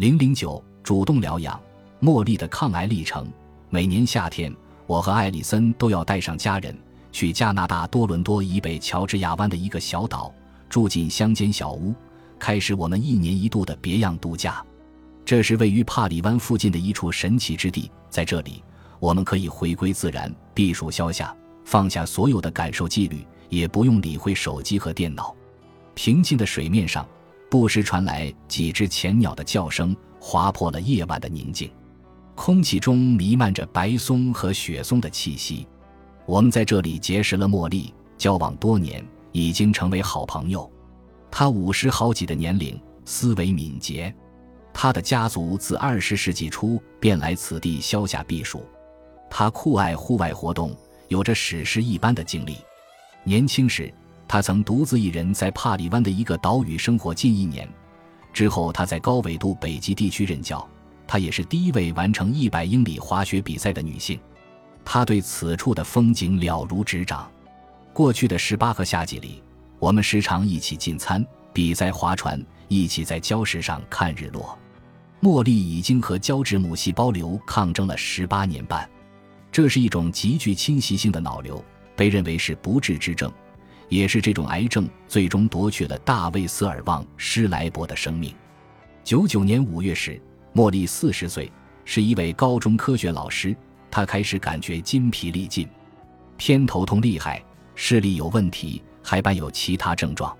零零九主动疗养，茉莉的抗癌历程。每年夏天，我和艾里森都要带上家人去加拿大多伦多以北乔治亚湾的一个小岛，住进乡间小屋，开始我们一年一度的别样度假。这是位于帕里湾附近的一处神奇之地，在这里，我们可以回归自然，避暑消夏，放下所有的感受纪律，也不用理会手机和电脑。平静的水面上。不时传来几只浅鸟的叫声，划破了夜晚的宁静。空气中弥漫着白松和雪松的气息。我们在这里结识了茉莉，交往多年，已经成为好朋友。她五十好几的年龄，思维敏捷。她的家族自二十世纪初便来此地消夏避暑。她酷爱户外活动，有着史诗一般的经历。年轻时。他曾独自一人在帕里湾的一个岛屿生活近一年，之后他在高纬度北极地区任教。她也是第一位完成一百英里滑雪比赛的女性。她对此处的风景了如指掌。过去的十八个夏季里，我们时常一起进餐、比赛划船，一起在礁石上看日落。茉莉已经和胶质母细胞瘤抗争了十八年半，这是一种极具侵袭性的脑瘤，被认为是不治之症。也是这种癌症最终夺去了大卫·斯尔旺·施莱伯的生命。九九年五月时，茉莉四十岁，是一位高中科学老师。她开始感觉筋疲力尽，偏头痛厉害，视力有问题，还伴有其他症状。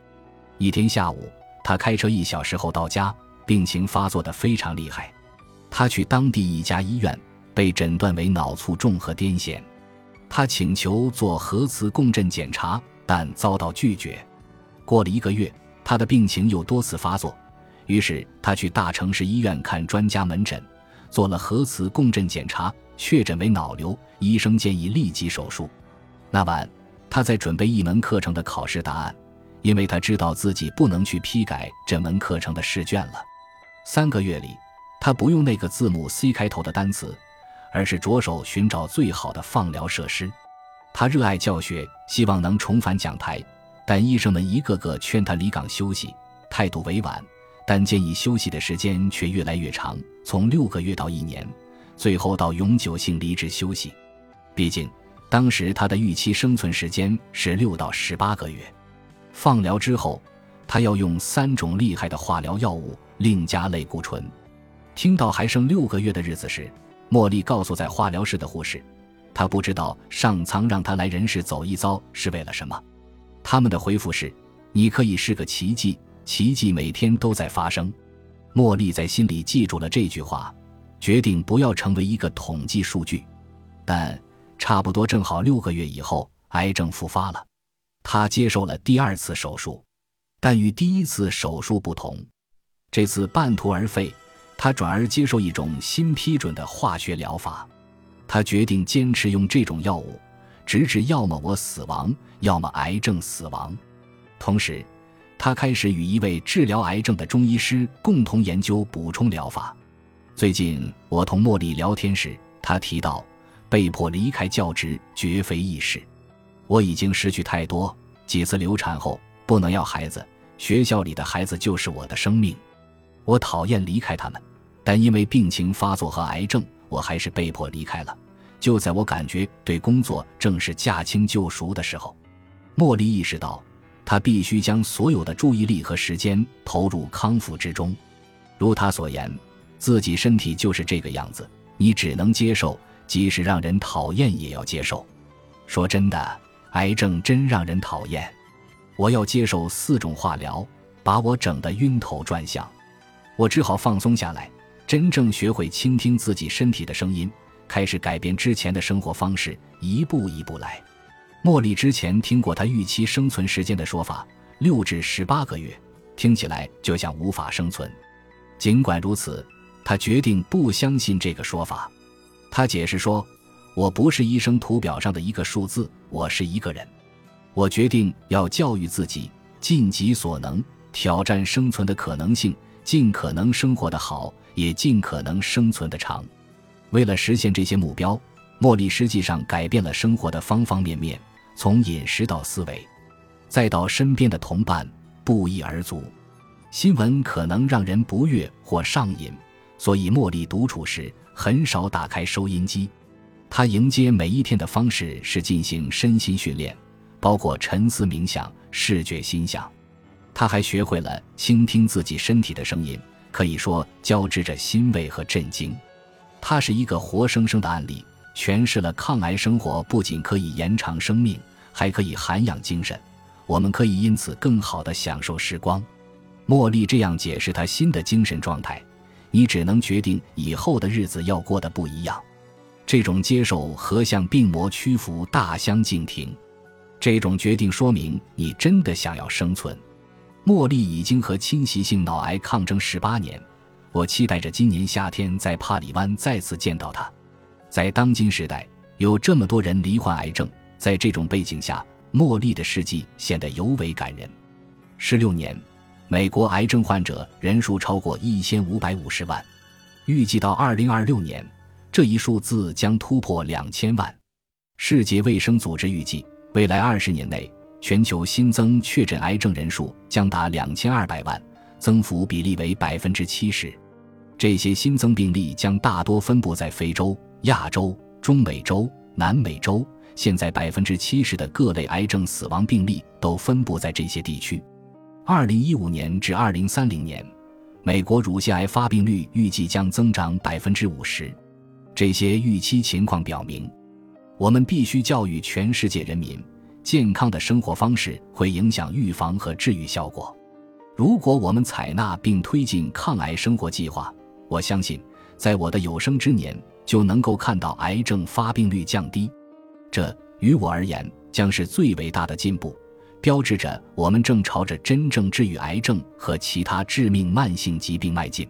一天下午，她开车一小时后到家，病情发作的非常厉害。她去当地一家医院，被诊断为脑卒中和癫痫。她请求做核磁共振检查。但遭到拒绝。过了一个月，他的病情又多次发作，于是他去大城市医院看专家门诊，做了核磁共振检查，确诊为脑瘤。医生建议立即手术。那晚，他在准备一门课程的考试答案，因为他知道自己不能去批改这门课程的试卷了。三个月里，他不用那个字母 C 开头的单词，而是着手寻找最好的放疗设施。他热爱教学，希望能重返讲台，但医生们一个个劝他离岗休息，态度委婉，但建议休息的时间却越来越长，从六个月到一年，最后到永久性离职休息。毕竟，当时他的预期生存时间是六到十八个月。放疗之后，他要用三种厉害的化疗药物，另加类固醇。听到还剩六个月的日子时，茉莉告诉在化疗室的护士。他不知道上苍让他来人世走一遭是为了什么。他们的回复是：“你可以是个奇迹，奇迹每天都在发生。”茉莉在心里记住了这句话，决定不要成为一个统计数据。但差不多正好六个月以后，癌症复发了。他接受了第二次手术，但与第一次手术不同，这次半途而废。他转而接受一种新批准的化学疗法。他决定坚持用这种药物，直至要么我死亡，要么癌症死亡。同时，他开始与一位治疗癌症的中医师共同研究补充疗法。最近，我同茉莉聊天时，他提到被迫离开教职绝非易事。我已经失去太多，几次流产后不能要孩子，学校里的孩子就是我的生命。我讨厌离开他们，但因为病情发作和癌症。我还是被迫离开了。就在我感觉对工作正是驾轻就熟的时候，茉莉意识到，她必须将所有的注意力和时间投入康复之中。如她所言，自己身体就是这个样子，你只能接受，即使让人讨厌也要接受。说真的，癌症真让人讨厌。我要接受四种化疗，把我整得晕头转向。我只好放松下来。真正学会倾听自己身体的声音，开始改变之前的生活方式，一步一步来。茉莉之前听过他预期生存时间的说法，六至十八个月，听起来就像无法生存。尽管如此，他决定不相信这个说法。他解释说：“我不是医生图表上的一个数字，我是一个人。我决定要教育自己，尽己所能，挑战生存的可能性，尽可能生活的好。”也尽可能生存的长。为了实现这些目标，茉莉实际上改变了生活的方方面面，从饮食到思维，再到身边的同伴，不一而足。新闻可能让人不悦或上瘾，所以茉莉独处时很少打开收音机。她迎接每一天的方式是进行身心训练，包括沉思冥想、视觉心想。她还学会了倾听自己身体的声音，可以说交织着欣慰和震惊。它是一个活生生的案例，诠释了抗癌生活不仅可以延长生命，还可以涵养精神。我们可以因此更好地享受时光。茉莉这样解释她新的精神状态：你只能决定以后的日子要过得不一样。这种接受和向病魔屈服大相径庭，这种决定说明你真的想要生存。茉莉已经和侵袭性脑癌抗争十八年，我期待着今年夏天在帕里湾再次见到她。在当今时代，有这么多人罹患癌症，在这种背景下，茉莉的事迹显得尤为感人。十六年，美国癌症患者人数超过一千五百五十万，预计到二零二六年。这一数字将突破两千万。世界卫生组织预计，未来二十年内，全球新增确诊癌症人数将达两千二百万，增幅比例为百分之七十。这些新增病例将大多分布在非洲、亚洲、中美洲、南美洲。现在，百分之七十的各类癌症死亡病例都分布在这些地区。二零一五年至二零三零年，美国乳腺癌发病率预计将增长百分之五十。这些预期情况表明，我们必须教育全世界人民，健康的生活方式会影响预防和治愈效果。如果我们采纳并推进抗癌生活计划，我相信，在我的有生之年就能够看到癌症发病率降低。这于我而言将是最伟大的进步，标志着我们正朝着真正治愈癌症和其他致命慢性疾病迈进。